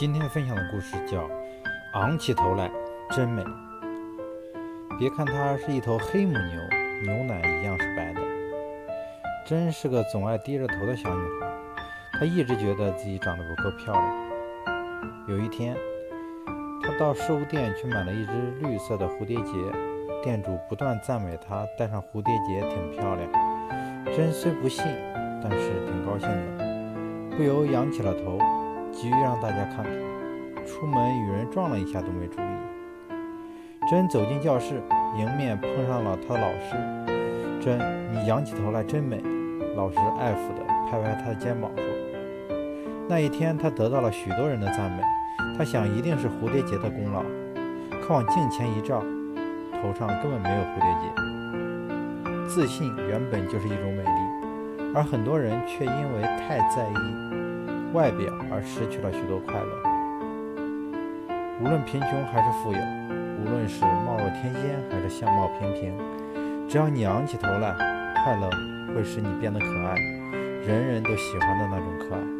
今天分享的故事叫《昂起头来真美》。别看她是一头黑母牛，牛奶一样是白的。真是个总爱低着头的小女孩。她一直觉得自己长得不够漂亮。有一天，她到饰物店去买了一只绿色的蝴蝶结，店主不断赞美她戴上蝴蝶结挺漂亮。真虽不信，但是挺高兴的，不由仰起了头。急于让大家看看，出门与人撞了一下都没注意。真走进教室，迎面碰上了他的老师。真，你仰起头来真美。老师爱抚地拍拍他的肩膀说：“那一天，他得到了许多人的赞美。他想，一定是蝴蝶结的功劳。可往镜前一照，头上根本没有蝴蝶结。自信原本就是一种美丽，而很多人却因为太在意。”外表而失去了许多快乐。无论贫穷还是富有，无论是貌若天仙还是相貌平平，只要你昂起头来，快乐会使你变得可爱，人人都喜欢的那种可爱。